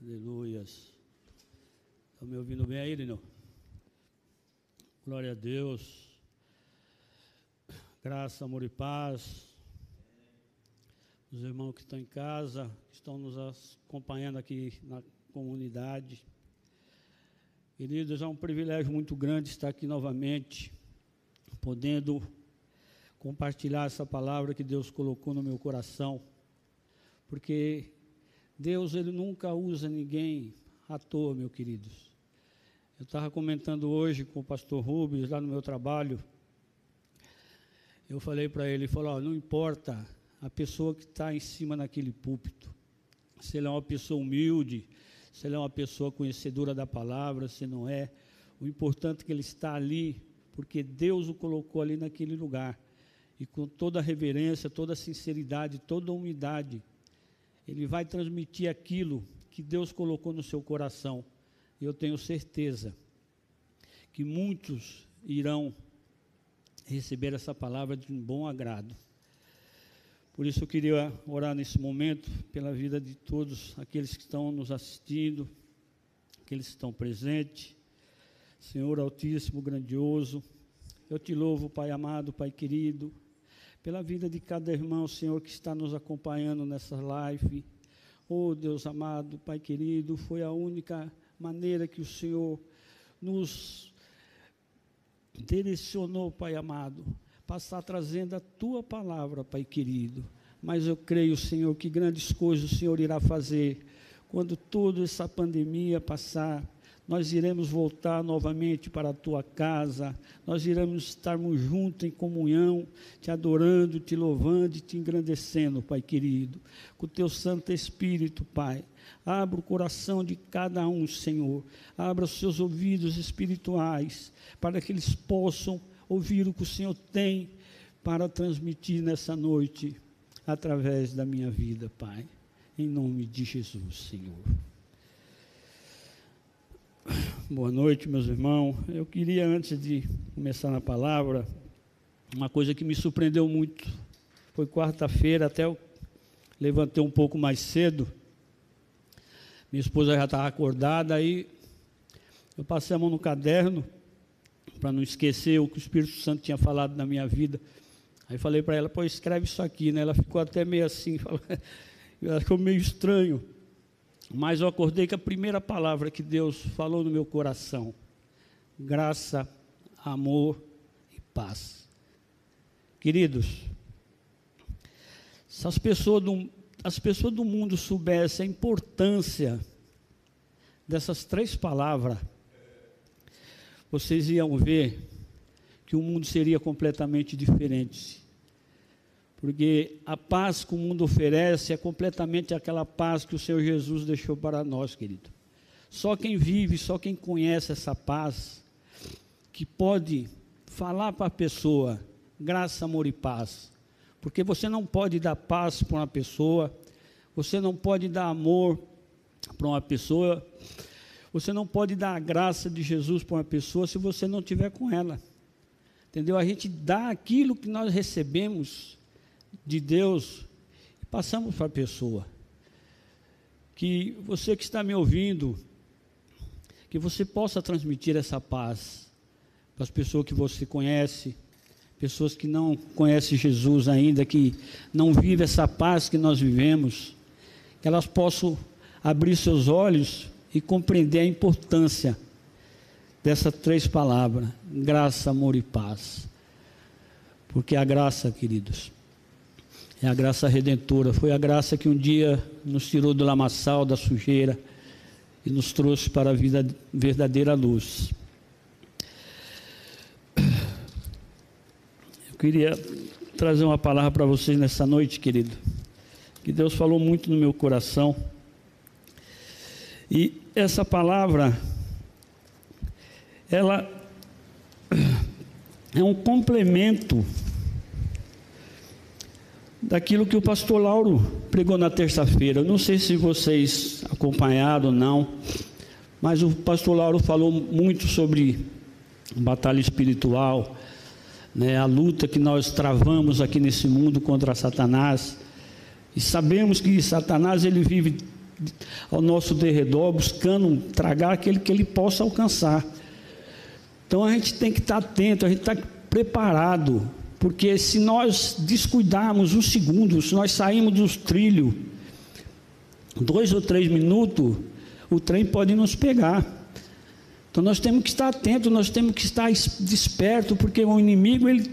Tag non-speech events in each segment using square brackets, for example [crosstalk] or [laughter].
Aleluias. Estão me ouvindo bem aí, Lino? Glória a Deus. Graça, amor e paz. Os irmãos que estão em casa, que estão nos acompanhando aqui na comunidade. Queridos, é um privilégio muito grande estar aqui novamente, podendo compartilhar essa palavra que Deus colocou no meu coração, porque Deus ele nunca usa ninguém à toa, meus queridos. Eu estava comentando hoje com o pastor Rubens, lá no meu trabalho. Eu falei para ele, ele falou, oh, não importa a pessoa que está em cima naquele púlpito, se ele é uma pessoa humilde, se ele é uma pessoa conhecedora da palavra, se não é, o importante é que ele está ali, porque Deus o colocou ali naquele lugar. E com toda a reverência, toda a sinceridade, toda a humildade, ele vai transmitir aquilo que Deus colocou no seu coração. E eu tenho certeza que muitos irão receber essa palavra de um bom agrado. Por isso eu queria orar nesse momento pela vida de todos aqueles que estão nos assistindo, aqueles que estão presentes. Senhor Altíssimo, grandioso, eu te louvo, Pai amado, Pai querido pela vida de cada irmão, Senhor, que está nos acompanhando nessa live. Oh, Deus amado, Pai querido, foi a única maneira que o Senhor nos direcionou, Pai amado, para estar trazendo a tua palavra, Pai querido. Mas eu creio, Senhor, que grandes coisas o Senhor irá fazer quando toda essa pandemia passar nós iremos voltar novamente para a tua casa, nós iremos estarmos juntos em comunhão, te adorando, te louvando e te engrandecendo, Pai querido, com o teu Santo Espírito, Pai. Abra o coração de cada um, Senhor. Abra os seus ouvidos espirituais, para que eles possam ouvir o que o Senhor tem para transmitir nessa noite, através da minha vida, Pai. Em nome de Jesus, Senhor. Boa noite, meus irmãos. Eu queria, antes de começar na palavra, uma coisa que me surpreendeu muito. Foi quarta-feira, até eu levantei um pouco mais cedo. Minha esposa já estava acordada, aí eu passei a mão no caderno, para não esquecer o que o Espírito Santo tinha falado na minha vida. Aí falei para ela, pô, escreve isso aqui, né? Ela ficou até meio assim, [laughs] ela ficou meio estranho. Mas eu acordei que a primeira palavra que Deus falou no meu coração, graça, amor e paz. Queridos, se as pessoas do, as pessoas do mundo soubessem a importância dessas três palavras, vocês iam ver que o mundo seria completamente diferente. Porque a paz que o mundo oferece é completamente aquela paz que o Senhor Jesus deixou para nós, querido. Só quem vive, só quem conhece essa paz, que pode falar para a pessoa graça, amor e paz. Porque você não pode dar paz para uma pessoa, você não pode dar amor para uma pessoa, você não pode dar a graça de Jesus para uma pessoa se você não tiver com ela. Entendeu? A gente dá aquilo que nós recebemos de Deus e passamos para a pessoa. Que você que está me ouvindo, que você possa transmitir essa paz para as pessoas que você conhece, pessoas que não conhecem Jesus ainda, que não vivem essa paz que nós vivemos, que elas possam abrir seus olhos e compreender a importância dessas três palavras: graça, amor e paz. Porque a graça, queridos, é a graça redentora. Foi a graça que um dia nos tirou do lamaçal, da sujeira e nos trouxe para a vida verdadeira luz. Eu queria trazer uma palavra para vocês nessa noite, querido. Que Deus falou muito no meu coração. E essa palavra, ela é um complemento daquilo que o pastor Lauro pregou na terça-feira. Não sei se vocês acompanharam ou não, mas o pastor Lauro falou muito sobre batalha espiritual, né, a luta que nós travamos aqui nesse mundo contra Satanás. E sabemos que Satanás ele vive ao nosso derredor, buscando tragar aquele que ele possa alcançar. Então a gente tem que estar atento, a gente está preparado, porque se nós descuidarmos um segundo, se nós sairmos dos trilhos, dois ou três minutos, o trem pode nos pegar. Então nós temos que estar atentos, nós temos que estar desperto, porque o inimigo ele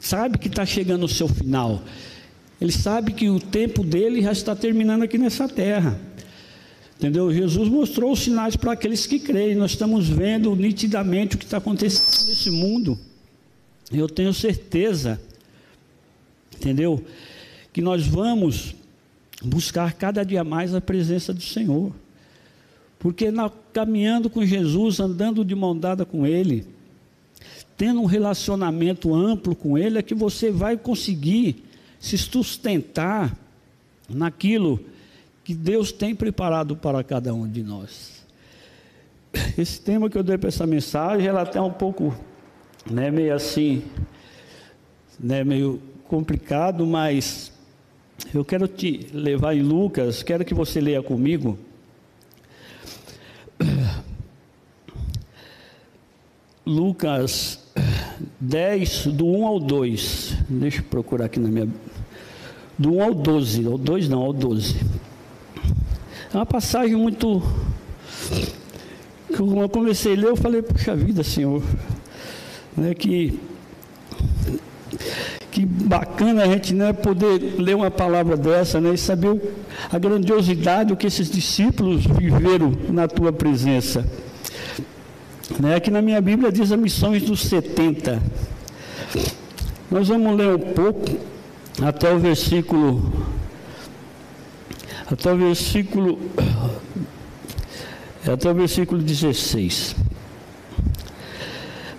sabe que está chegando o seu final. Ele sabe que o tempo dele já está terminando aqui nessa terra. Entendeu? Jesus mostrou os sinais para aqueles que creem. Nós estamos vendo nitidamente o que está acontecendo nesse mundo. Eu tenho certeza, entendeu? Que nós vamos buscar cada dia mais a presença do Senhor. Porque na, caminhando com Jesus, andando de mão dada com Ele, tendo um relacionamento amplo com Ele, é que você vai conseguir se sustentar naquilo que Deus tem preparado para cada um de nós. Esse tema que eu dei para essa mensagem, ela até um pouco, né, meio assim, né, meio complicado, mas eu quero te levar em Lucas, quero que você leia comigo. [clears throat] Lucas 10, do 1 ao 2. Deixa eu procurar aqui na minha. Do 1 ao 12, ao 2 não, ao 12. É uma passagem muito. Quando eu comecei a ler, eu falei, puxa vida, Senhor, né, que, que bacana a gente né, poder ler uma palavra dessa né, e saber a grandiosidade, que esses discípulos viveram na tua presença. Né? Aqui na minha Bíblia diz as missões dos 70. Nós vamos ler um pouco até o versículo até o versículo até o versículo 16.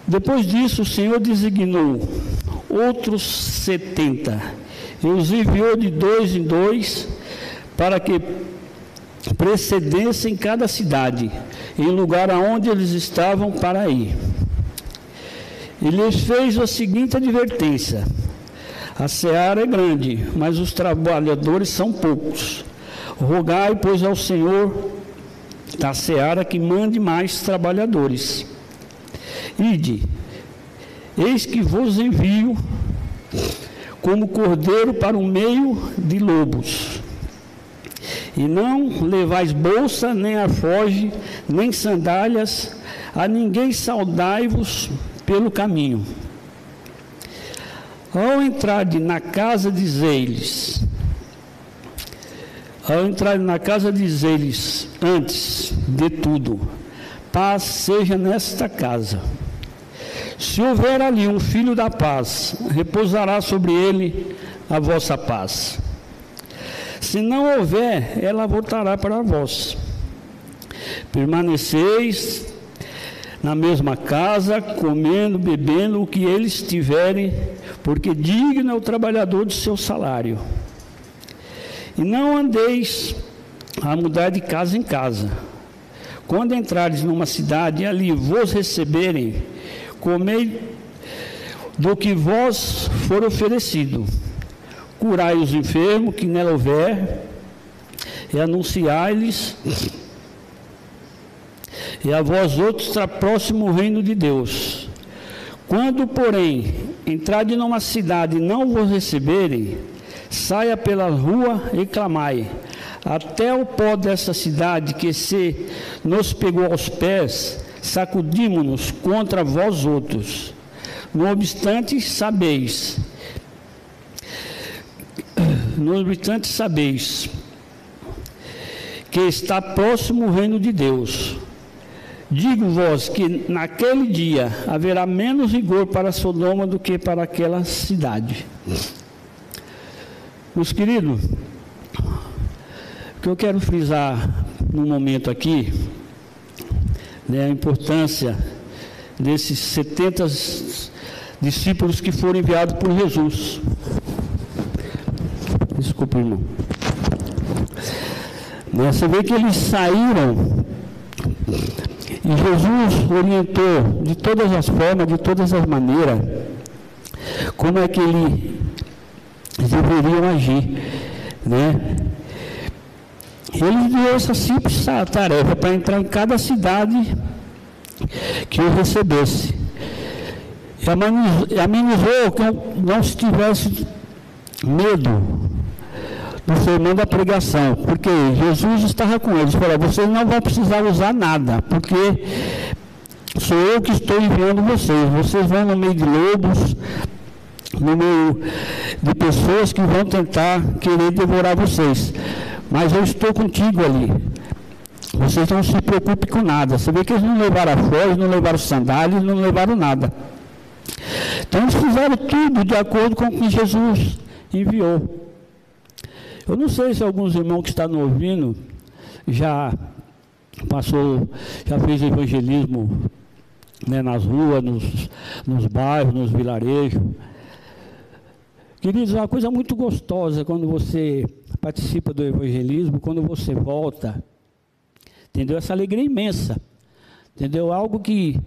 Depois disso, o Senhor designou outros setenta e os enviou de dois em dois para que precedessem cada cidade em lugar aonde eles estavam para ir. E lhes fez a seguinte advertência: A seara é grande, mas os trabalhadores são poucos. Rogai, pois, ao Senhor da seara que mande mais trabalhadores. Ide, eis que vos envio como cordeiro para o meio de lobos. E não levais bolsa, nem alfoge, nem sandálias, a ninguém saudai-vos pelo caminho. Ao entrar na casa, dizeis ao entrar na casa, dizeis antes de tudo, paz seja nesta casa. Se houver ali um filho da paz, repousará sobre ele a vossa paz. Se não houver, ela voltará para vós. Permaneceis na mesma casa, comendo, bebendo o que eles tiverem, porque digno é o trabalhador do seu salário. E não andeis a mudar de casa em casa. Quando entrares numa cidade e ali vos receberem, comei do que vos for oferecido curai os enfermos que nela houver, e anunciai-lhes, e a vós outros está próximo o reino de Deus. Quando, porém, entrade numa cidade e não vos receberem, saia pela rua e clamai, até o pó dessa cidade que se nos pegou aos pés, sacudimos-nos contra vós outros. No obstante, sabeis no obstante, sabeis que está próximo o reino de Deus. Digo-vos que naquele dia haverá menos rigor para Sodoma do que para aquela cidade. Meus queridos, o que eu quero frisar no momento aqui né, a importância desses 70 discípulos que foram enviados por Jesus. Desculpa, irmão. Você vê que eles saíram e Jesus orientou de todas as formas, de todas as maneiras, como é que eles deveriam agir. Né? Ele deu essa simples tarefa para entrar em cada cidade que o recebesse. E amenizou que não se tivesse medo do sermão da pregação, porque Jesus estava com eles. Falou: vocês não vão precisar usar nada, porque sou eu que estou enviando vocês. Vocês vão no meio de lobos, no meio de pessoas que vão tentar querer devorar vocês. Mas eu estou contigo ali. Vocês não se preocupem com nada. Você vê que eles não levaram a flores, não levaram sandálias, não levaram nada. Então eles fizeram tudo de acordo com o que Jesus enviou. Eu não sei se alguns irmãos que estão ouvindo já passou, já fez evangelismo né, nas ruas, nos, nos bairros, nos vilarejos. Queridos, é uma coisa muito gostosa quando você participa do evangelismo, quando você volta, entendeu? Essa alegria imensa, entendeu? Algo que,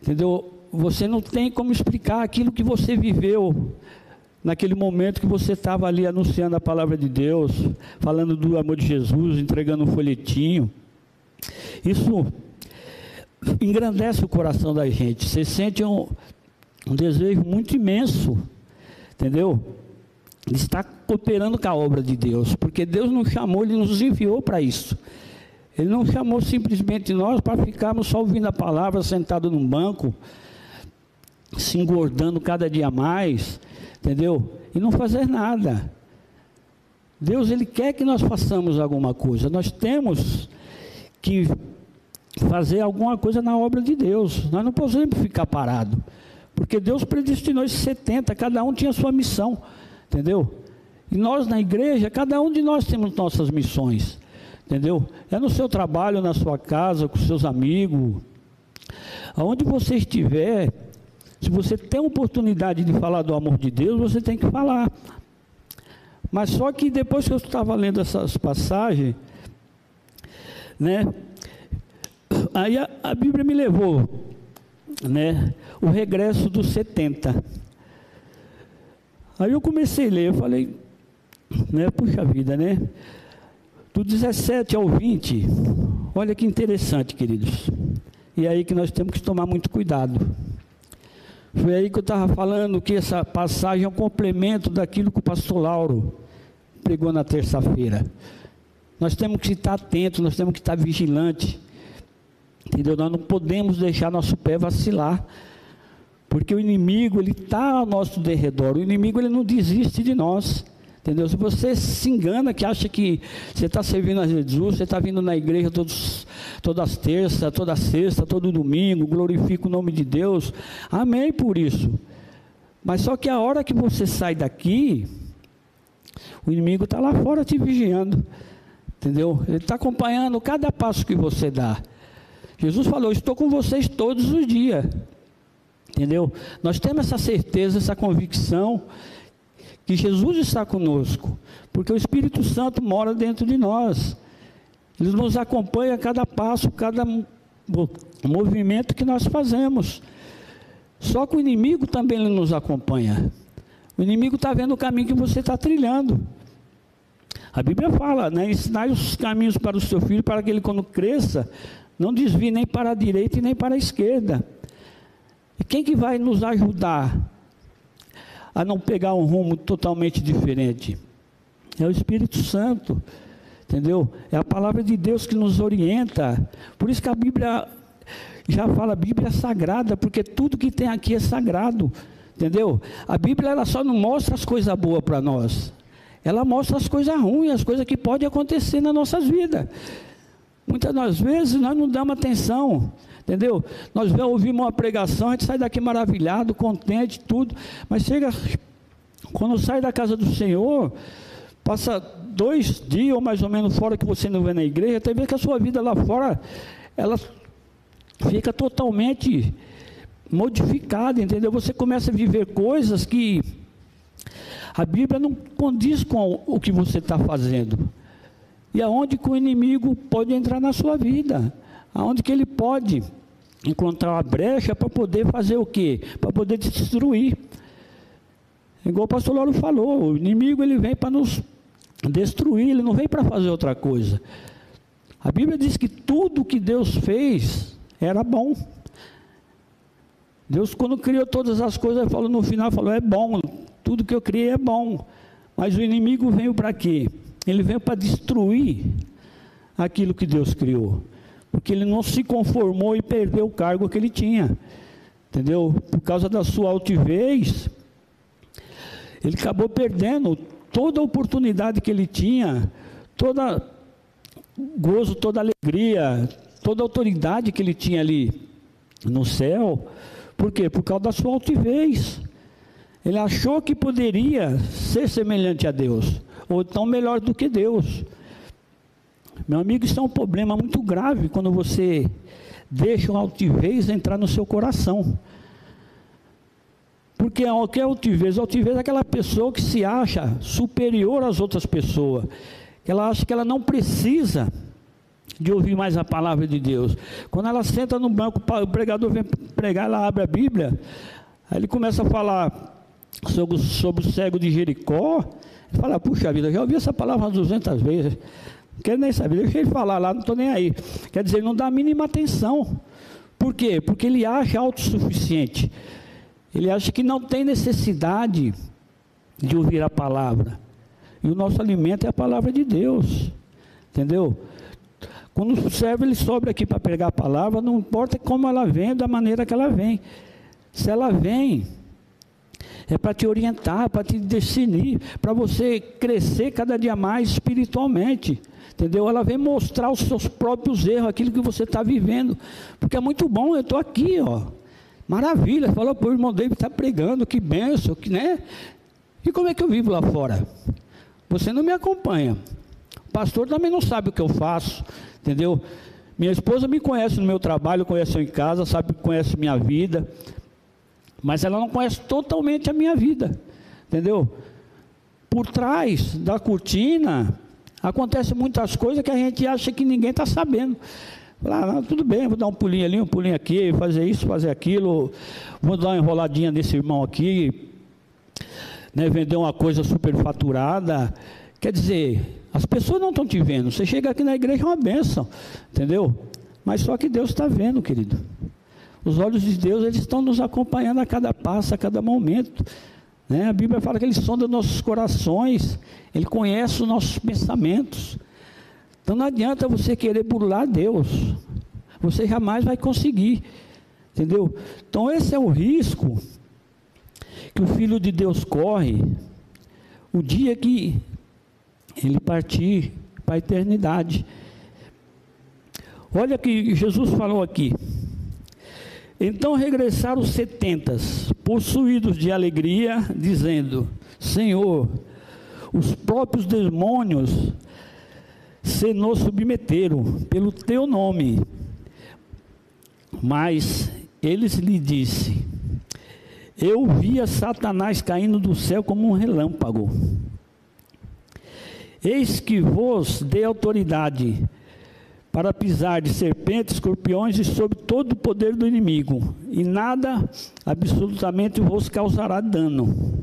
entendeu? Você não tem como explicar aquilo que você viveu naquele momento que você estava ali anunciando a palavra de Deus, falando do amor de Jesus, entregando um folhetinho. Isso engrandece o coração da gente. Você sente um, um desejo muito imenso, entendeu? De estar cooperando com a obra de Deus, porque Deus nos chamou, Ele nos enviou para isso. Ele não chamou simplesmente nós para ficarmos só ouvindo a palavra, sentado num banco, se engordando cada dia mais, entendeu? E não fazer nada. Deus, Ele quer que nós façamos alguma coisa. Nós temos que fazer alguma coisa na obra de Deus. Nós não podemos ficar parados. Porque Deus predestinou esses 70, cada um tinha sua missão. Entendeu? E nós na igreja, cada um de nós temos nossas missões. Entendeu? É no seu trabalho, na sua casa, com seus amigos. Aonde você estiver, se você tem oportunidade de falar do amor de Deus, você tem que falar. Mas só que depois que eu estava lendo essas passagens, né? Aí a, a Bíblia me levou, né? O regresso dos 70. Aí eu comecei a ler, eu falei, né? Puxa vida, né? Do 17 ao 20, olha que interessante, queridos. E é aí que nós temos que tomar muito cuidado. Foi aí que eu estava falando que essa passagem é um complemento daquilo que o pastor Lauro pregou na terça-feira. Nós temos que estar atentos, nós temos que estar vigilantes. Entendeu? Nós não podemos deixar nosso pé vacilar. Porque o inimigo, ele está ao nosso derredor. O inimigo, ele não desiste de nós. Entendeu? Se você se engana que acha que você está servindo a Jesus, você está vindo na igreja todos, todas as terças, toda sexta, todo domingo, glorifica o nome de Deus. Amém por isso. Mas só que a hora que você sai daqui, o inimigo está lá fora te vigiando. Entendeu? Ele está acompanhando cada passo que você dá. Jesus falou: Estou com vocês todos os dias. Entendeu? Nós temos essa certeza, essa convicção que Jesus está conosco, porque o Espírito Santo mora dentro de nós. Ele nos acompanha a cada passo, cada movimento que nós fazemos. Só que o inimigo também nos acompanha. O inimigo está vendo o caminho que você está trilhando. A Bíblia fala, né? Ensinai os caminhos para o seu filho, para que ele, quando cresça, não desvie nem para a direita e nem para a esquerda. E quem que vai nos ajudar a não pegar um rumo totalmente diferente. É o Espírito Santo, entendeu? É a palavra de Deus que nos orienta. Por isso que a Bíblia já fala, Bíblia é sagrada, porque tudo que tem aqui é sagrado, entendeu? A Bíblia ela só não mostra as coisas boas para nós. Ela mostra as coisas ruins, as coisas que podem acontecer nas nossas vidas. Muitas das vezes nós não damos atenção. Entendeu? Nós ouvimos uma pregação, a gente sai daqui maravilhado, contente, tudo, mas chega, quando sai da casa do Senhor, passa dois dias ou mais ou menos fora que você não vê na igreja, até ver que a sua vida lá fora, ela fica totalmente modificada, entendeu? Você começa a viver coisas que a Bíblia não condiz com o que você está fazendo. E aonde que o inimigo pode entrar na sua vida? Aonde que ele pode encontrar uma brecha para poder fazer o quê? Para poder destruir. Igual o pastor Lauro falou, o inimigo ele vem para nos destruir, ele não veio para fazer outra coisa. A Bíblia diz que tudo que Deus fez era bom. Deus, quando criou todas as coisas, falou no final, falou, é bom, tudo que eu criei é bom. Mas o inimigo veio para quê? Ele veio para destruir aquilo que Deus criou. Porque ele não se conformou e perdeu o cargo que ele tinha. Entendeu? Por causa da sua altivez, ele acabou perdendo toda a oportunidade que ele tinha, toda gozo, toda alegria, toda autoridade que ele tinha ali no céu. Por quê? Por causa da sua altivez. Ele achou que poderia ser semelhante a Deus, ou tão melhor do que Deus. Meu amigo, isso é um problema muito grave quando você deixa uma altivez entrar no seu coração. Porque o que é altivez? Altivez é aquela pessoa que se acha superior às outras pessoas. Ela acha que ela não precisa de ouvir mais a palavra de Deus. Quando ela senta no banco, o pregador vem pregar, ela abre a Bíblia, aí ele começa a falar sobre, sobre o cego de Jericó. Fala, puxa vida, já ouvi essa palavra umas 200 vezes. Não quero nem saber, deixa ele falar lá, não estou nem aí. Quer dizer, não dá a mínima atenção. Por quê? Porque ele acha autossuficiente. Ele acha que não tem necessidade de ouvir a palavra. E o nosso alimento é a palavra de Deus. Entendeu? Quando o servo ele sobe aqui para pregar a palavra, não importa como ela vem, da maneira que ela vem. Se ela vem, é para te orientar, para te definir, para você crescer cada dia mais espiritualmente. Entendeu? Ela vem mostrar os seus próprios erros, aquilo que você está vivendo. Porque é muito bom, eu estou aqui, ó. Maravilha, falou para o irmão David está pregando, que benção, que né? E como é que eu vivo lá fora? Você não me acompanha. O pastor também não sabe o que eu faço, entendeu? Minha esposa me conhece no meu trabalho, conhece eu em casa, sabe, conhece minha vida, mas ela não conhece totalmente a minha vida, entendeu? Por trás da cortina acontecem muitas coisas que a gente acha que ninguém está sabendo. Lá, tudo bem, vou dar um pulinho ali, um pulinho aqui, fazer isso, fazer aquilo, vou dar uma enroladinha nesse irmão aqui, né, vender uma coisa superfaturada. Quer dizer, as pessoas não estão te vendo. Você chega aqui na igreja é uma benção, entendeu? Mas só que Deus está vendo, querido. Os olhos de Deus, eles estão nos acompanhando a cada passo, a cada momento. Né? A Bíblia fala que Ele sonda nossos corações, Ele conhece os nossos pensamentos. Então não adianta você querer burlar Deus. Você jamais vai conseguir. Entendeu? Então esse é o risco que o Filho de Deus corre o dia que ele partir para a eternidade. Olha que Jesus falou aqui. Então regressaram os setentas, possuídos de alegria, dizendo: Senhor, os próprios demônios se nos submeteram pelo teu nome. Mas eles lhe disse: Eu via Satanás caindo do céu como um relâmpago. Eis que vos dei autoridade para pisar de serpentes, escorpiões e sobre todo o poder do inimigo, e nada absolutamente vos causará dano.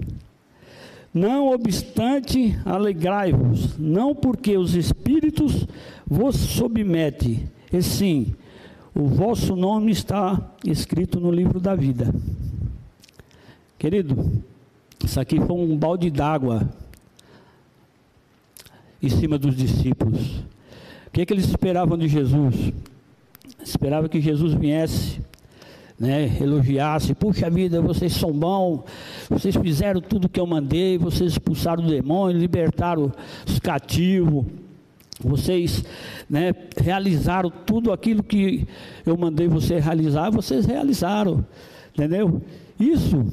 Não obstante, alegrai-vos, não porque os espíritos vos submetem, e sim, o vosso nome está escrito no livro da vida. Querido, isso aqui foi um balde d'água em cima dos discípulos que, é que eles esperavam de Jesus? Esperavam que Jesus viesse, né, elogiasse, puxa vida, vocês são bons, vocês fizeram tudo que eu mandei, vocês expulsaram o demônio, libertaram os cativos, vocês né, realizaram tudo aquilo que eu mandei vocês realizar, vocês realizaram, entendeu? Isso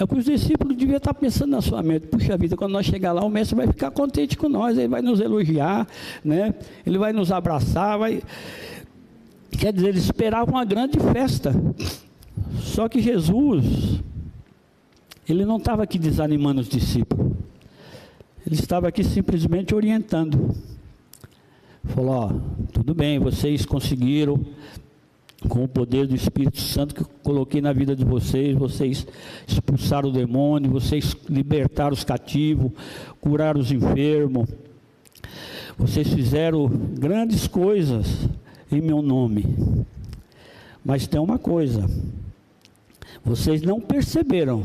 é o que os discípulos deviam estar pensando na sua mente. Puxa vida, quando nós chegar lá, o mestre vai ficar contente com nós, ele vai nos elogiar, né? ele vai nos abraçar, vai. Quer dizer, eles esperavam uma grande festa. Só que Jesus, ele não estava aqui desanimando os discípulos. Ele estava aqui simplesmente orientando. Falou: ó, tudo bem, vocês conseguiram, com o poder do Espírito Santo que coloquei na vida de vocês, vocês expulsaram o demônio, vocês libertaram os cativos, curaram os enfermos, Vocês fizeram grandes coisas em meu nome. Mas tem uma coisa: vocês não perceberam.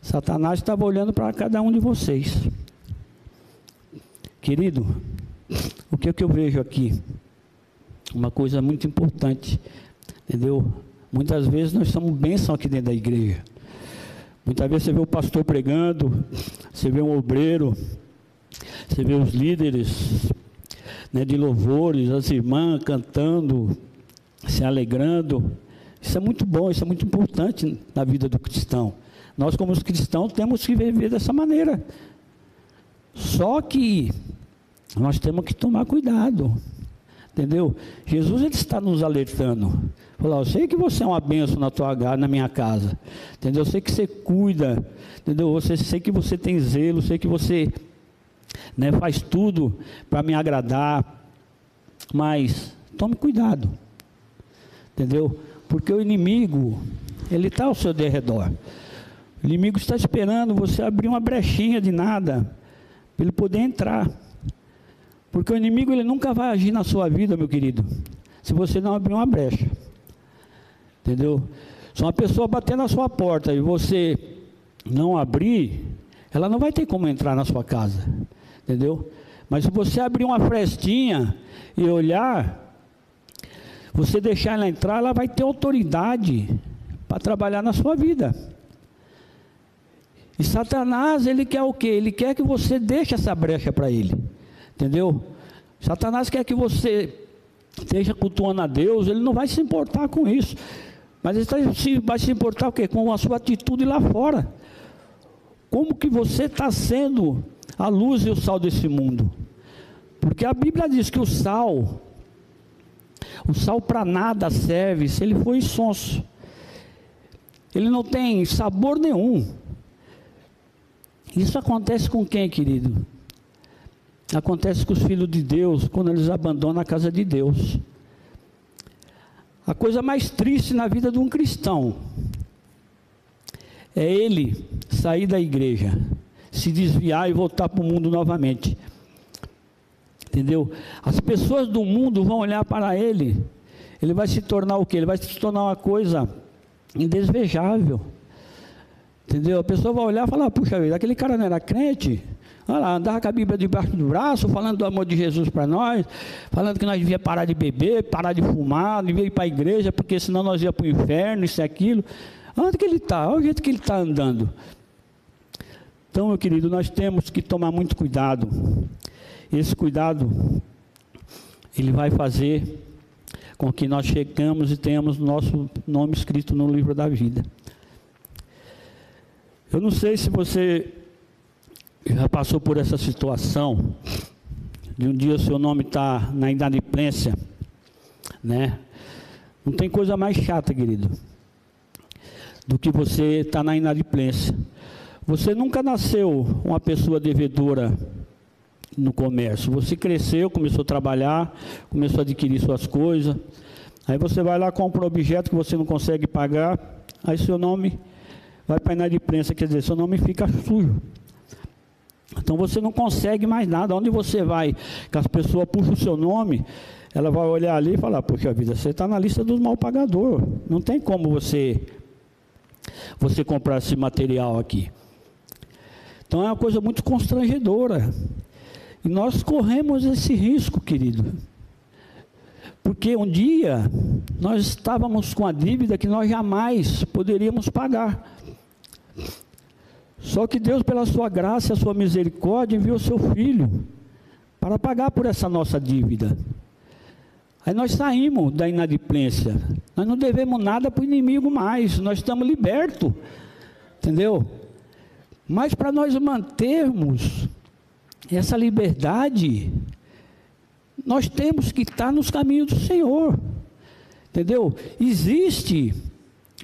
Satanás estava olhando para cada um de vocês. Querido, o que, é que eu vejo aqui? Uma coisa muito importante, entendeu? Muitas vezes nós somos bênção aqui dentro da igreja. Muitas vezes você vê o pastor pregando, você vê um obreiro, você vê os líderes né, de louvores, as irmãs cantando, se alegrando. Isso é muito bom, isso é muito importante na vida do cristão. Nós, como cristãos, temos que viver dessa maneira. Só que nós temos que tomar cuidado. Entendeu? Jesus ele está nos alertando. Falou, eu sei que você é uma benção na tua na minha casa. Entendeu? Eu sei que você cuida. Entendeu? Você sei que você tem zelo, sei que você né, faz tudo para me agradar. Mas tome cuidado. Entendeu? Porque o inimigo, ele está ao seu derredor. O inimigo está esperando você abrir uma brechinha de nada para ele poder entrar. Porque o inimigo ele nunca vai agir na sua vida, meu querido, se você não abrir uma brecha. Entendeu? Se uma pessoa bater na sua porta e você não abrir, ela não vai ter como entrar na sua casa. Entendeu? Mas se você abrir uma frestinha e olhar, você deixar ela entrar, ela vai ter autoridade para trabalhar na sua vida. E Satanás, ele quer o quê? Ele quer que você deixe essa brecha para ele. Entendeu? Satanás quer que você esteja cultuando a Deus, ele não vai se importar com isso. Mas ele vai se importar o quê? Com a sua atitude lá fora. Como que você está sendo a luz e o sal desse mundo? Porque a Bíblia diz que o sal, o sal para nada serve se ele for insonso. Ele não tem sabor nenhum. Isso acontece com quem, querido? Acontece com os filhos de Deus quando eles abandonam a casa de Deus. A coisa mais triste na vida de um cristão é ele sair da igreja, se desviar e voltar para o mundo novamente. Entendeu? As pessoas do mundo vão olhar para ele, ele vai se tornar o quê? Ele vai se tornar uma coisa indesvejável. Entendeu? A pessoa vai olhar e falar, puxa vida, aquele cara não era crente? Olha lá, andava com a Bíblia debaixo do braço, falando do amor de Jesus para nós, falando que nós devíamos parar de beber, parar de fumar, devíamos ir para a igreja, porque senão nós ia para o inferno, isso e aquilo. Onde que ele está? Olha o jeito que ele está andando. Então, meu querido, nós temos que tomar muito cuidado. Esse cuidado, ele vai fazer com que nós chegamos e tenhamos nosso nome escrito no livro da vida. Eu não sei se você já passou por essa situação de um dia o seu nome está na inadimplência, né? Não tem coisa mais chata, querido, do que você estar tá na inadimplência. Você nunca nasceu uma pessoa devedora no comércio. Você cresceu, começou a trabalhar, começou a adquirir suas coisas. Aí você vai lá, compra um objeto que você não consegue pagar, aí seu nome vai para a inadimplência, quer dizer, seu nome fica sujo. Então você não consegue mais nada. Onde você vai, que as pessoas puxam o seu nome, ela vai olhar ali e falar, poxa vida, você está na lista dos mal pagadores. Não tem como você, você comprar esse material aqui. Então é uma coisa muito constrangedora. E nós corremos esse risco, querido. Porque um dia nós estávamos com a dívida que nós jamais poderíamos pagar. Só que Deus, pela sua graça e a sua misericórdia, enviou seu filho para pagar por essa nossa dívida. Aí nós saímos da inadimplência. Nós não devemos nada para o inimigo mais. Nós estamos libertos. Entendeu? Mas para nós mantermos essa liberdade, nós temos que estar nos caminhos do Senhor. Entendeu? Existe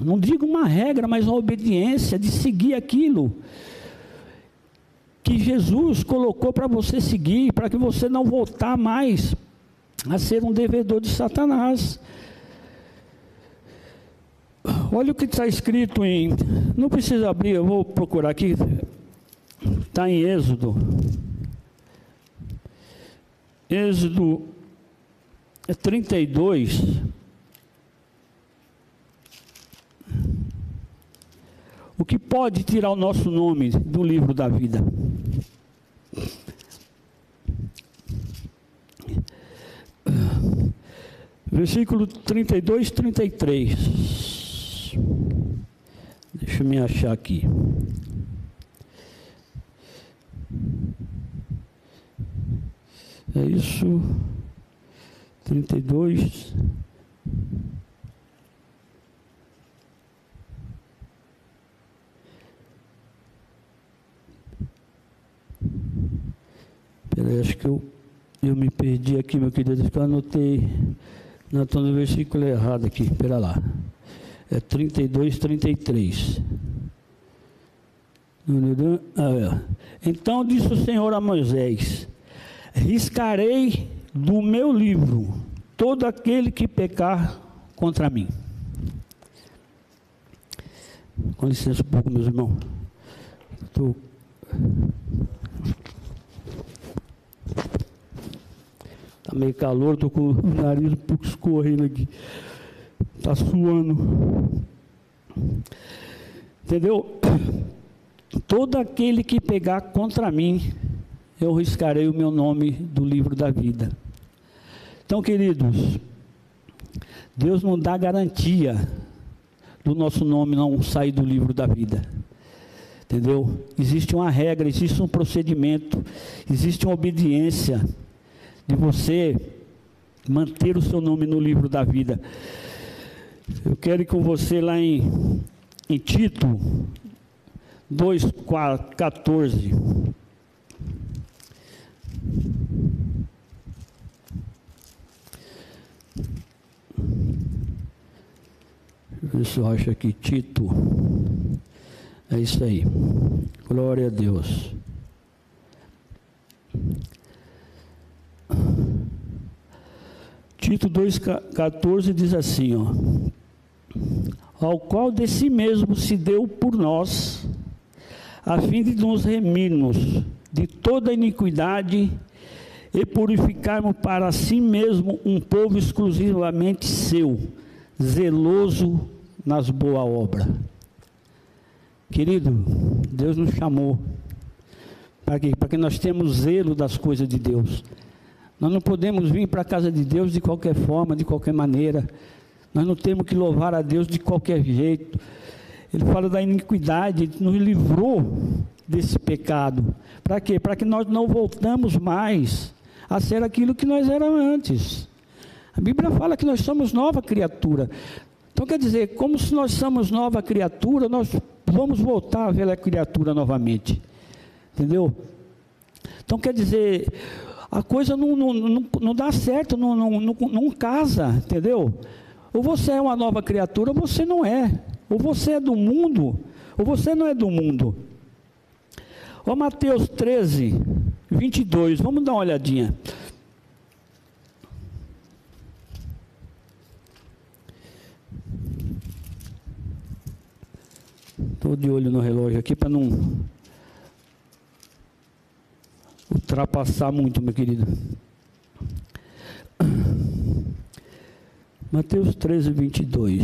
não digo uma regra, mas uma obediência de seguir aquilo que Jesus colocou para você seguir, para que você não voltar mais a ser um devedor de Satanás. Olha o que está escrito em. Não precisa abrir, eu vou procurar aqui. Está em Êxodo. Êxodo 32. O que pode tirar o nosso nome do livro da vida? Versículo 32, 33. Deixa eu me achar aqui. É isso. 32. Peraí, acho que eu, eu me perdi aqui, meu querido, porque eu anotei. Não, estou no versículo errado aqui, espera lá. É 32, 33. Ah, é. Então disse o Senhor a Moisés: Riscarei do meu livro todo aquele que pecar contra mim. Com licença um pouco, meus irmãos. Estou Está meio calor, estou com o nariz um pouco escorrendo aqui. Está suando. Entendeu? Todo aquele que pegar contra mim, eu riscarei o meu nome do livro da vida. Então, queridos, Deus não dá garantia do nosso nome não sair do livro da vida. Entendeu? Existe uma regra, existe um procedimento, existe uma obediência de você manter o seu nome no livro da vida. Eu quero ir com você lá em, em Tito 2,14. Ver se eu acho aqui, Tito. É isso aí. Glória a Deus. Tito 2,14 diz assim, ó. Ao qual de si mesmo se deu por nós, a fim de nos remirmos de toda iniquidade e purificarmos para si mesmo um povo exclusivamente seu, zeloso nas boas obras. Querido, Deus nos chamou para que, para que nós temos zelo das coisas de Deus. Nós não podemos vir para a casa de Deus de qualquer forma, de qualquer maneira. Nós não temos que louvar a Deus de qualquer jeito. Ele fala da iniquidade, nos livrou desse pecado. Para quê? Para que nós não voltamos mais a ser aquilo que nós éramos antes. A Bíblia fala que nós somos nova criatura. Então quer dizer, como se nós somos nova criatura, nós vamos voltar a velha criatura novamente. Entendeu? Então quer dizer, a coisa não, não, não, não dá certo, não, não, não, não casa, entendeu? Ou você é uma nova criatura, ou você não é. Ou você é do mundo, ou você não é do mundo. Ó Mateus 13, 22, vamos dar uma olhadinha. Estou de olho no relógio aqui para não ultrapassar muito, meu querido. Mateus 13, 22.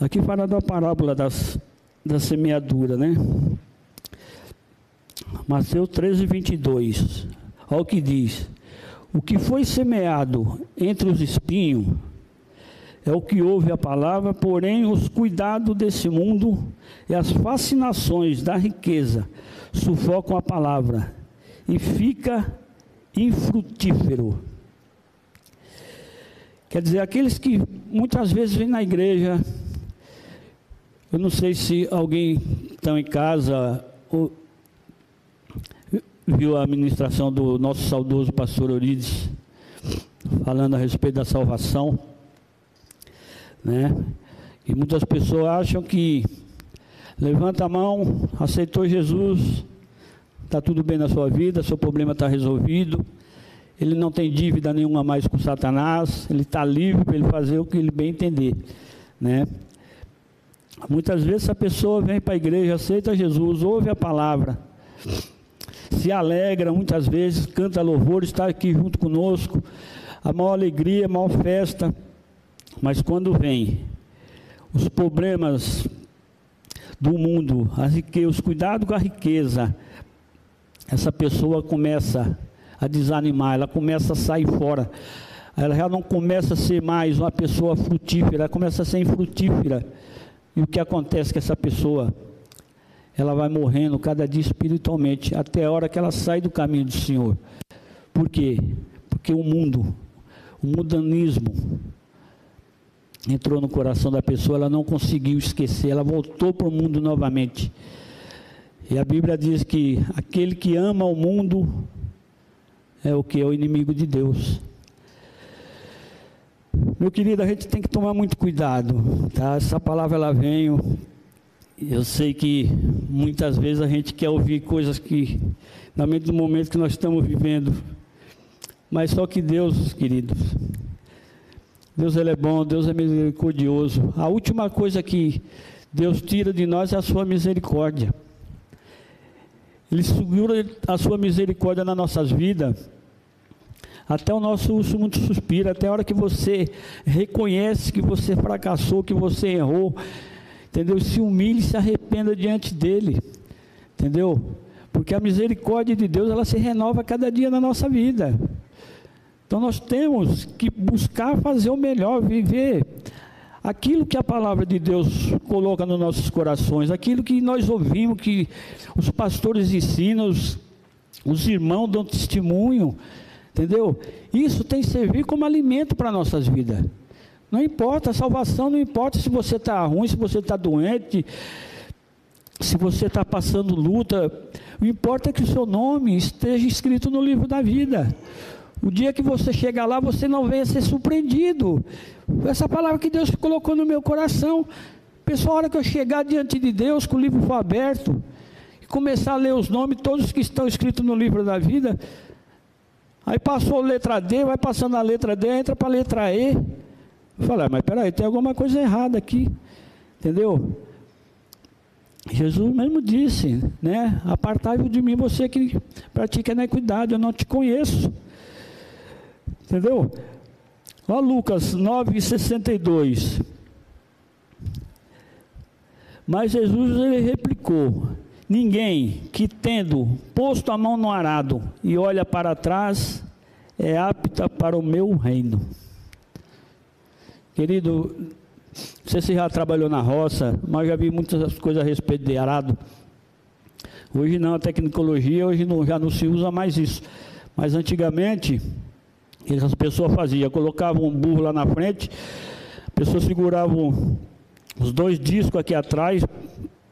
Aqui fala da parábola das, da semeadura, né? Mateus 13, 22. Olha o que diz. O que foi semeado entre os espinhos é o que ouve a palavra, porém os cuidados desse mundo e as fascinações da riqueza sufocam a palavra e fica infrutífero. Quer dizer, aqueles que muitas vezes vêm na igreja, eu não sei se alguém está em casa ou viu a ministração do nosso saudoso pastor Orides, falando a respeito da salvação, né? E muitas pessoas acham que levanta a mão, aceitou Jesus, está tudo bem na sua vida, seu problema está resolvido. ele não tem dívida nenhuma mais com Satanás, ele está livre para ele fazer o que ele bem entender, né? Muitas vezes a pessoa vem para a igreja, aceita Jesus, ouve a palavra, se alegra muitas vezes, canta louvor, está aqui junto conosco, a maior alegria, a maior festa, mas quando vem os problemas do mundo, as riquezas, os cuidados com a riqueza, essa pessoa começa a desanimar, ela começa a sair fora, ela já não começa a ser mais uma pessoa frutífera, ela começa a ser infrutífera. E o que acontece com essa pessoa? Ela vai morrendo cada dia espiritualmente, até a hora que ela sai do caminho do Senhor. Por quê? Porque o mundo, o mudanismo, entrou no coração da pessoa, ela não conseguiu esquecer, ela voltou para o mundo novamente. E a Bíblia diz que aquele que ama o mundo é o que é o inimigo de Deus. Meu querido, a gente tem que tomar muito cuidado, tá? Essa palavra ela vem, eu sei que muitas vezes a gente quer ouvir coisas que, na mente do momento que nós estamos vivendo, mas só que Deus, queridos, Deus ele é bom, Deus é misericordioso. A última coisa que Deus tira de nós é a sua misericórdia. Ele segura a sua misericórdia nas nossas vidas. Até o nosso último suspiro, até a hora que você reconhece que você fracassou, que você errou, entendeu? Se humilhe, se arrependa diante dele, entendeu? Porque a misericórdia de Deus, ela se renova cada dia na nossa vida. Então nós temos que buscar fazer o melhor, viver aquilo que a palavra de Deus coloca nos nossos corações, aquilo que nós ouvimos, que os pastores ensinam, os, os irmãos dão testemunho, entendeu? Isso tem que servir como alimento para nossas vidas. Não importa, a salvação não importa se você está ruim, se você está doente, se você está passando luta, o importa é que o seu nome esteja escrito no livro da vida. O dia que você chegar lá, você não venha ser surpreendido. Essa palavra que Deus colocou no meu coração. Pessoal, a hora que eu chegar diante de Deus, com o livro for aberto, e começar a ler os nomes, todos que estão escritos no livro da vida, aí passou a letra D, vai passando a letra D, entra para a letra E. Eu falei, ah, mas peraí, tem alguma coisa errada aqui. Entendeu? Jesus mesmo disse, né? Apartai-vos de mim, você que pratica iniquidade, eu não te conheço. Entendeu? Ó Lucas 9,62. Mas Jesus ele replicou: Ninguém que tendo posto a mão no arado e olha para trás é apta para o meu reino. Querido, não sei se já trabalhou na roça, mas já vi muitas coisas a respeito de arado. Hoje não, a tecnologia, hoje não, já não se usa mais isso. Mas antigamente, as pessoas faziam? Colocavam um burro lá na frente, a pessoa segurava os dois discos aqui atrás,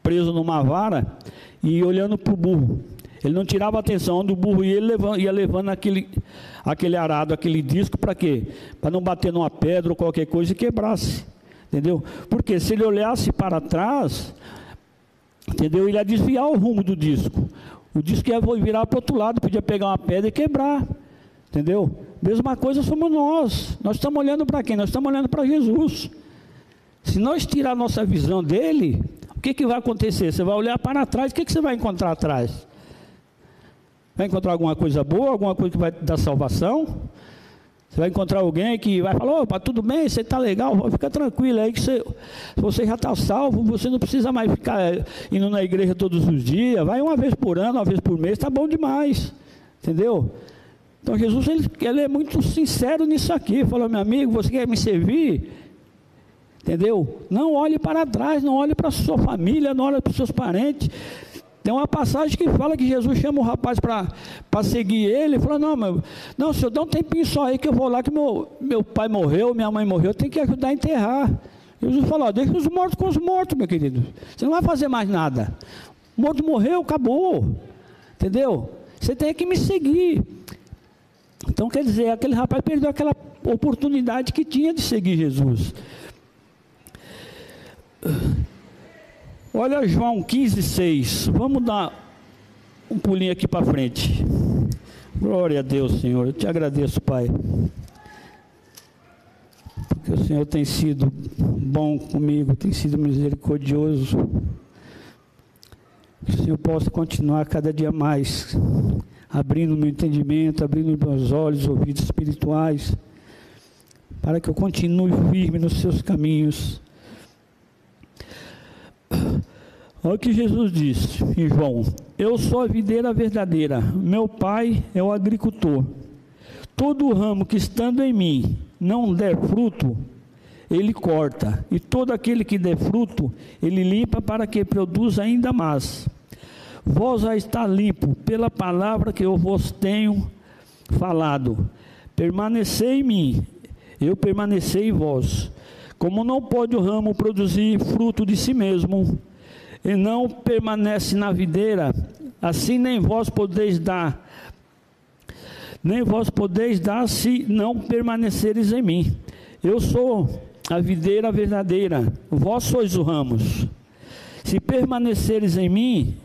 preso numa vara, e olhando para o burro. Ele não tirava atenção do burro e ele levando, ia levando aquele, aquele arado, aquele disco, para quê? Para não bater numa pedra ou qualquer coisa e quebrasse. Entendeu? Porque se ele olhasse para trás, entendeu? Ele ia desviar o rumo do disco. O disco ia virar para o outro lado, podia pegar uma pedra e quebrar. Entendeu? Mesma coisa somos nós. Nós estamos olhando para quem? Nós estamos olhando para Jesus. Se nós tirar a nossa visão dele, o que, que vai acontecer? Você vai olhar para trás, o que, que você vai encontrar atrás? Vai encontrar alguma coisa boa, alguma coisa que vai dar salvação? Você vai encontrar alguém que vai falar, opa, tudo bem, você está legal, fica tranquilo aí que você, você já está salvo, você não precisa mais ficar eh, indo na igreja todos os dias, vai uma vez por ano, uma vez por mês, está bom demais. Entendeu? Então Jesus ele, ele é muito sincero nisso aqui. Falou, meu amigo, você quer me servir? Entendeu? Não olhe para trás, não olhe para sua família, não olhe para os seus parentes. Tem uma passagem que fala que Jesus chama o rapaz para seguir ele. Ele falou: Não, meu, não, senhor, dá um tempinho só aí que eu vou lá, que meu, meu pai morreu, minha mãe morreu, eu tenho que ajudar a enterrar. Jesus falou: Deixa os mortos com os mortos, meu querido. Você não vai fazer mais nada. O morto morreu, acabou. Entendeu? Você tem que me seguir. Então, quer dizer, aquele rapaz perdeu aquela oportunidade que tinha de seguir Jesus. Olha João 15, 6. Vamos dar um pulinho aqui para frente. Glória a Deus, Senhor. Eu te agradeço, Pai. Porque o Senhor tem sido bom comigo, tem sido misericordioso. Que o Senhor possa continuar cada dia mais abrindo meu entendimento, abrindo meus olhos, ouvidos espirituais, para que eu continue firme nos seus caminhos. Olha o que Jesus disse em João: Eu sou a videira verdadeira, meu pai é o agricultor. Todo ramo que estando em mim não der fruto, ele corta, e todo aquele que der fruto, ele limpa para que produza ainda mais. Vós já está limpo pela palavra que eu vos tenho falado. Permanecei em mim, eu permanecei em vós. Como não pode o ramo produzir fruto de si mesmo, e não permanece na videira, assim nem vós podeis dar, nem vós podeis dar se não permaneceres em mim. Eu sou a videira verdadeira, vós sois os ramos. Se permaneceres em mim,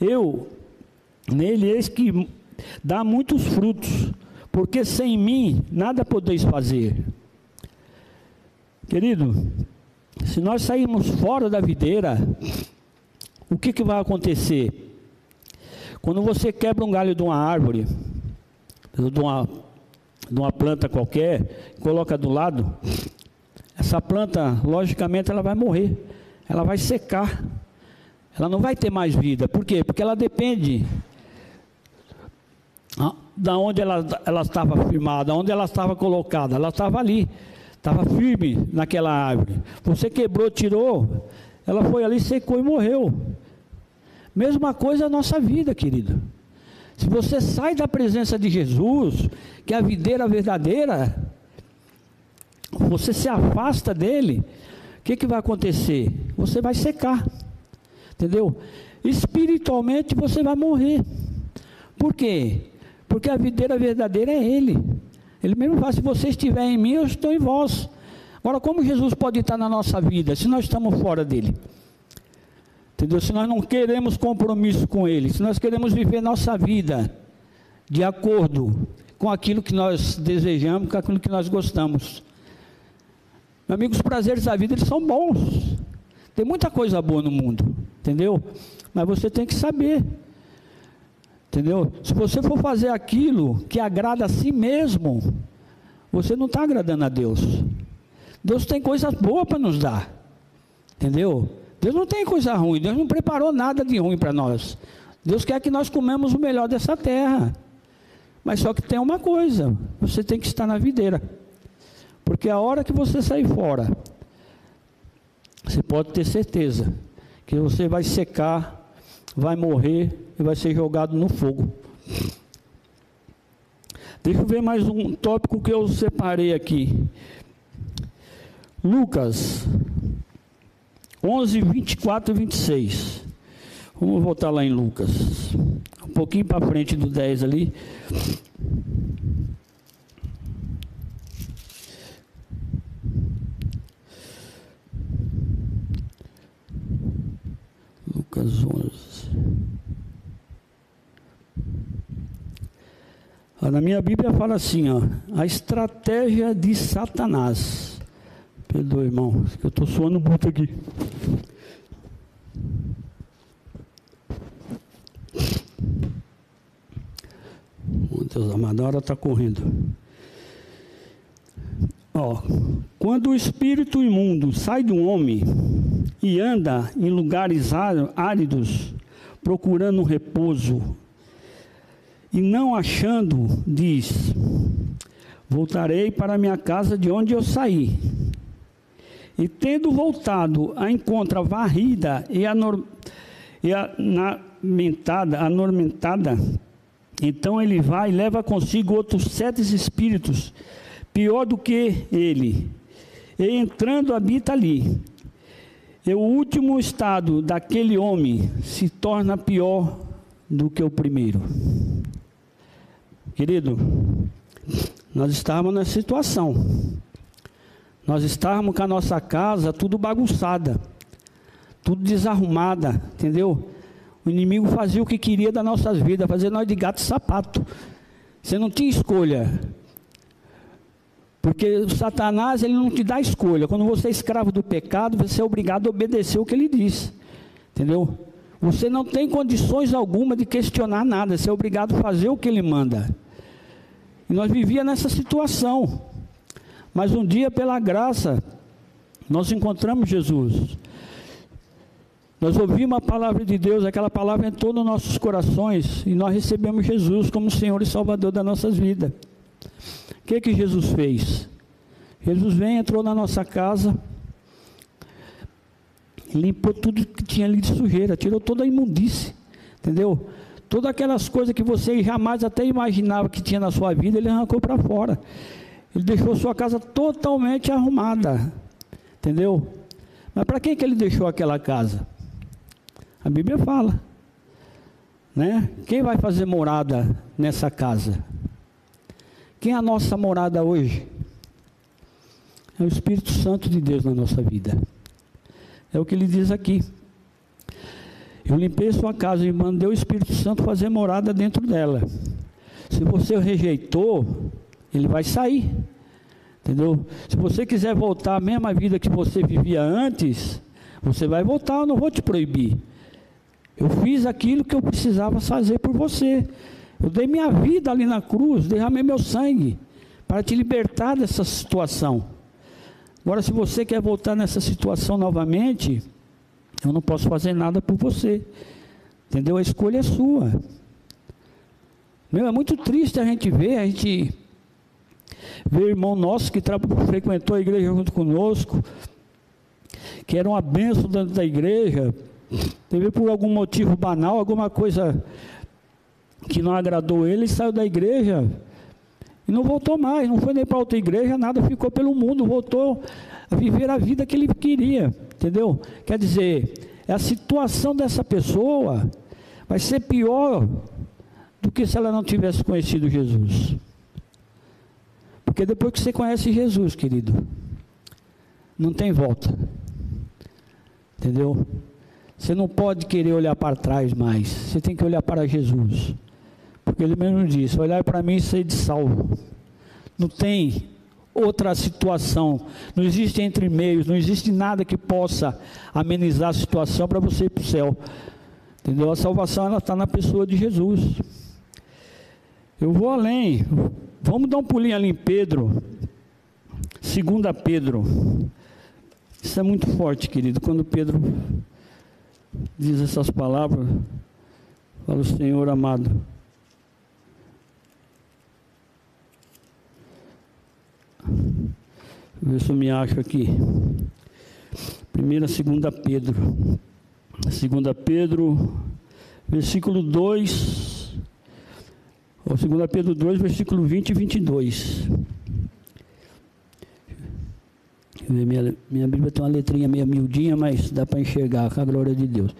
eu nele eis que dá muitos frutos, porque sem mim nada podeis fazer. Querido, se nós sairmos fora da videira, o que, que vai acontecer? Quando você quebra um galho de uma árvore, de uma, de uma planta qualquer, coloca do lado, essa planta, logicamente, ela vai morrer, ela vai secar, ela não vai ter mais vida. Por quê? Porque ela depende da onde ela, ela estava firmada, onde ela estava colocada, ela estava ali, estava firme naquela árvore. Você quebrou, tirou, ela foi ali, secou e morreu. Mesma coisa a nossa vida, querido. Se você sai da presença de Jesus, que é a videira verdadeira, você se afasta dele, o que, que vai acontecer? Você vai secar, entendeu? Espiritualmente você vai morrer. Por quê? Porque a videira verdadeira é Ele. Ele mesmo fala: se você estiver em mim, eu estou em vós. Agora, como Jesus pode estar na nossa vida se nós estamos fora dele? Entendeu? Se nós não queremos compromisso com ele, se nós queremos viver nossa vida de acordo com aquilo que nós desejamos, com aquilo que nós gostamos. Meu amigo, os prazeres da vida eles são bons. Tem muita coisa boa no mundo, entendeu? Mas você tem que saber. Entendeu? Se você for fazer aquilo que agrada a si mesmo, você não está agradando a Deus. Deus tem coisas boas para nos dar. Entendeu? Deus não tem coisa ruim, Deus não preparou nada de ruim para nós. Deus quer que nós comemos o melhor dessa terra. Mas só que tem uma coisa, você tem que estar na videira. Porque a hora que você sair fora, você pode ter certeza que você vai secar, vai morrer e vai ser jogado no fogo. Deixa eu ver mais um tópico que eu separei aqui. Lucas 11, 24 e 26. Vamos voltar lá em Lucas. Um pouquinho para frente do 10 ali. Lucas 11. Na minha Bíblia fala assim, ó, a estratégia de Satanás. Perdoa, irmão, que eu estou suando muito aqui. Deus amado, a hora está correndo. Ó, quando o espírito imundo sai do homem e anda em lugares áridos, procurando repouso, e não achando, diz: Voltarei para minha casa de onde eu saí. E tendo voltado, a encontra varrida e, anor, e anormentada, anormentada, então ele vai e leva consigo outros sete espíritos, pior do que ele, e entrando habita ali. E o último estado daquele homem se torna pior do que o primeiro. Querido, nós estávamos nessa situação. Nós estávamos com a nossa casa tudo bagunçada, tudo desarrumada, entendeu? O inimigo fazia o que queria das nossas vidas, fazia nós de gato e sapato. Você não tinha escolha. Porque o Satanás ele não te dá escolha. Quando você é escravo do pecado, você é obrigado a obedecer o que ele diz. Entendeu? Você não tem condições alguma de questionar nada, você é obrigado a fazer o que ele manda. E nós vivíamos nessa situação. Mas um dia, pela graça, nós encontramos Jesus. Nós ouvimos a palavra de Deus, aquela palavra entrou nos nossos corações e nós recebemos Jesus como Senhor e Salvador das nossas vidas. O que que Jesus fez? Jesus vem, entrou na nossa casa, limpou tudo que tinha ali de sujeira, tirou toda a imundície, entendeu? Todas aquelas coisas que você jamais até imaginava que tinha na sua vida, ele arrancou para fora. Ele deixou sua casa totalmente arrumada, entendeu? Mas para quem que ele deixou aquela casa? A Bíblia fala. Né? Quem vai fazer morada nessa casa? Quem é a nossa morada hoje? É o Espírito Santo de Deus na nossa vida. É o que ele diz aqui. Eu limpei sua casa e mandei o Espírito Santo fazer morada dentro dela. Se você rejeitou, ele vai sair. Entendeu? Se você quiser voltar à mesma vida que você vivia antes, você vai voltar, eu não vou te proibir. Eu fiz aquilo que eu precisava fazer por você. Eu dei minha vida ali na cruz, derramei meu sangue para te libertar dessa situação. Agora, se você quer voltar nessa situação novamente, eu não posso fazer nada por você. Entendeu? A escolha é sua. Meu, é muito triste a gente ver, a gente ver irmão nosso que frequentou a igreja junto conosco, que era uma benção dentro da igreja, teve por algum motivo banal, alguma coisa que não agradou ele, ele saiu da igreja e não voltou mais, não foi nem para outra igreja, nada, ficou pelo mundo, voltou a viver a vida que ele queria, entendeu? Quer dizer, a situação dessa pessoa vai ser pior do que se ela não tivesse conhecido Jesus. Porque depois que você conhece Jesus, querido, não tem volta. Entendeu? Você não pode querer olhar para trás mais. Você tem que olhar para Jesus. Porque ele mesmo disse: olhar para mim e ser de salvo. Não tem outra situação. Não existe entre meios. Não existe nada que possa amenizar a situação para você ir para o céu. Entendeu? A salvação está na pessoa de Jesus. Eu vou além. Vamos dar um pulinho ali em Pedro. Segunda Pedro. Isso é muito forte, querido. Quando Pedro diz essas palavras, fala o Senhor amado. Ver se eu me acho aqui. Primeira, segunda Pedro. Segunda Pedro, versículo 2. Ou segunda Pedro 2, versículo 20 e 22. Minha, minha Bíblia tem uma letrinha meio miudinha, mas dá para enxergar com a glória de Deus.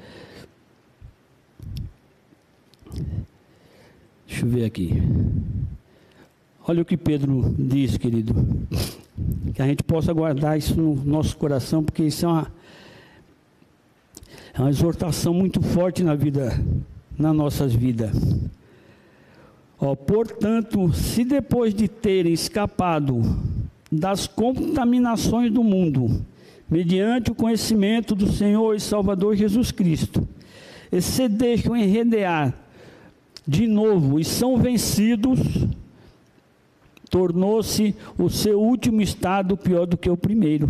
Deixa eu ver aqui. Olha o que Pedro diz, querido. Que a gente possa guardar isso no nosso coração, porque isso é uma, é uma exortação muito forte na vida, nas nossas vidas. Portanto, se depois de terem escapado das contaminações do mundo, mediante o conhecimento do Senhor e Salvador Jesus Cristo, e se deixam enredear de novo e são vencidos, tornou-se o seu último estado pior do que o primeiro.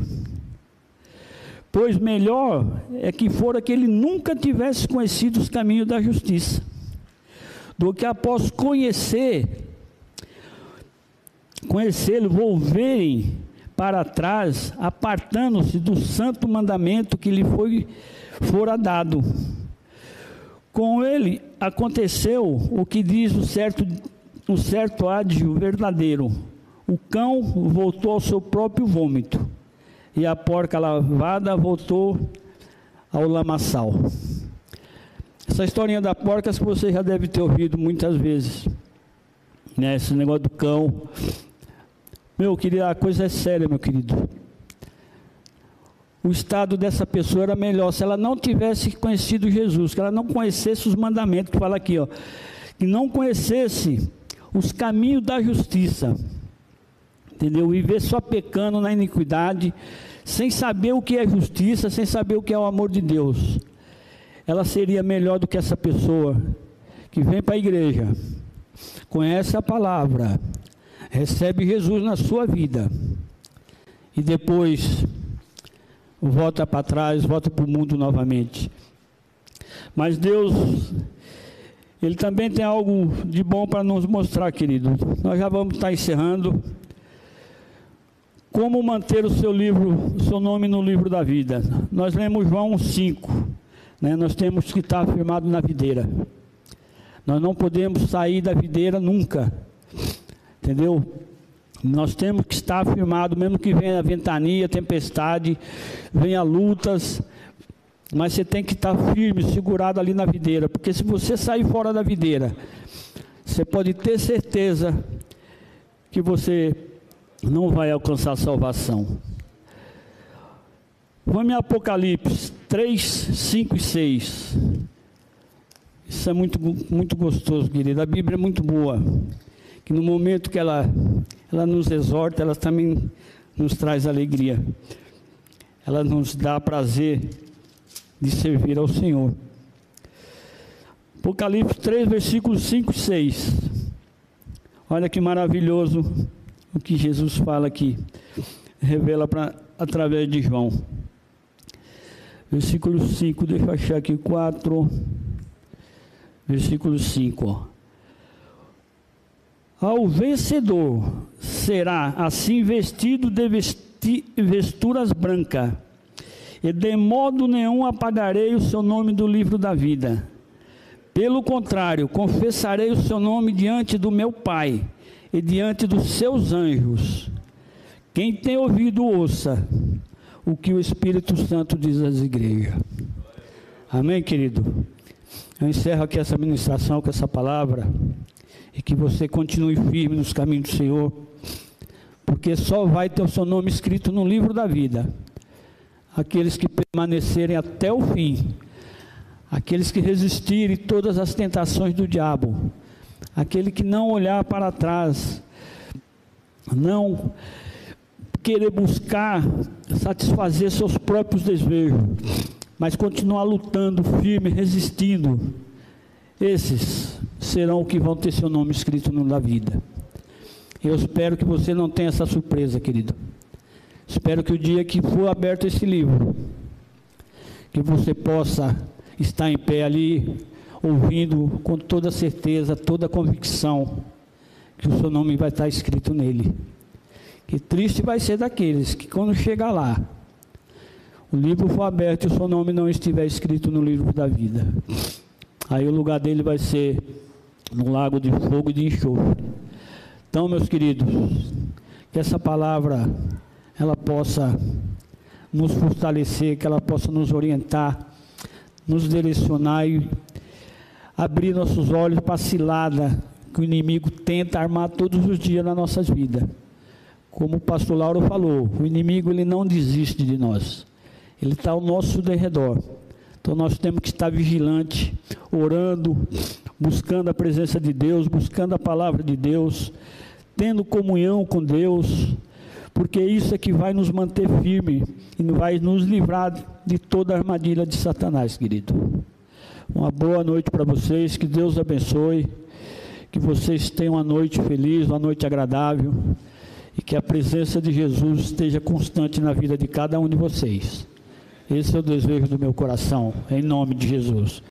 Pois melhor é que fora que ele nunca tivesse conhecido os caminhos da justiça, do que após conhecer conhecê-lo, volverem para trás, apartando-se do santo mandamento que lhe foi fora dado. Com ele aconteceu o que diz o certo, o certo ádio verdadeiro. O cão voltou ao seu próprio vômito, e a porca lavada voltou ao lamaçal. Essa historinha da porca, você já deve ter ouvido muitas vezes. Né? Esse negócio do cão meu querido, a coisa é séria, meu querido. O estado dessa pessoa era melhor se ela não tivesse conhecido Jesus, que ela não conhecesse os mandamentos, que fala aqui, ó, que não conhecesse os caminhos da justiça. Entendeu? Viver só pecando na iniquidade, sem saber o que é justiça, sem saber o que é o amor de Deus. Ela seria melhor do que essa pessoa que vem para a igreja, conhece a palavra, recebe Jesus na sua vida e depois volta para trás, volta para o mundo novamente. Mas Deus, Ele também tem algo de bom para nos mostrar, querido. Nós já vamos estar encerrando. Como manter o seu livro, o seu nome no livro da vida? Nós lemos João 5. Né? Nós temos que estar afirmado na videira. Nós não podemos sair da videira nunca. Entendeu? Nós temos que estar afirmado, mesmo que venha a ventania, tempestade, venha lutas, mas você tem que estar firme, segurado ali na videira, porque se você sair fora da videira, você pode ter certeza que você não vai alcançar a salvação. Vamos em Apocalipse 3, 5 e 6. Isso é muito, muito gostoso, querido. A Bíblia é muito boa. Que no momento que ela, ela nos exorta, ela também nos traz alegria. Ela nos dá prazer de servir ao Senhor. Apocalipse 3, versículos 5 e 6. Olha que maravilhoso o que Jesus fala aqui. Revela pra, através de João. Versículo 5, deixa eu achar aqui 4 versículo 5. Ao vencedor será assim vestido de vesti vesturas brancas, e de modo nenhum apagarei o seu nome do livro da vida. Pelo contrário, confessarei o seu nome diante do meu Pai e diante dos seus anjos. Quem tem ouvido, ouça o que o Espírito Santo diz às igrejas. Amém, querido? Eu encerro aqui essa ministração com essa palavra e que você continue firme nos caminhos do Senhor, porque só vai ter o seu nome escrito no livro da vida. Aqueles que permanecerem até o fim, aqueles que resistirem todas as tentações do diabo, aquele que não olhar para trás, não querer buscar satisfazer seus próprios desejos mas continuar lutando firme, resistindo, esses serão o que vão ter seu nome escrito no da vida. Eu espero que você não tenha essa surpresa, querido. Espero que o dia que for aberto esse livro, que você possa estar em pé ali, ouvindo com toda certeza, toda convicção, que o seu nome vai estar escrito nele. Que triste vai ser daqueles que quando chegar lá, o livro for aberto e o seu nome não estiver escrito no livro da vida. Aí o lugar dele vai ser no lago de fogo e de enxofre. Então, meus queridos, que essa palavra ela possa nos fortalecer, que ela possa nos orientar, nos direcionar e abrir nossos olhos para a cilada que o inimigo tenta armar todos os dias nas nossas vidas. Como o pastor Lauro falou, o inimigo ele não desiste de nós. Ele está ao nosso derredor. Então nós temos que estar vigilante, orando, buscando a presença de Deus, buscando a palavra de Deus, tendo comunhão com Deus, porque isso é que vai nos manter firme e vai nos livrar de toda a armadilha de Satanás, querido. Uma boa noite para vocês, que Deus abençoe, que vocês tenham uma noite feliz, uma noite agradável e que a presença de Jesus esteja constante na vida de cada um de vocês. Esse é o desejo do meu coração, em nome de Jesus.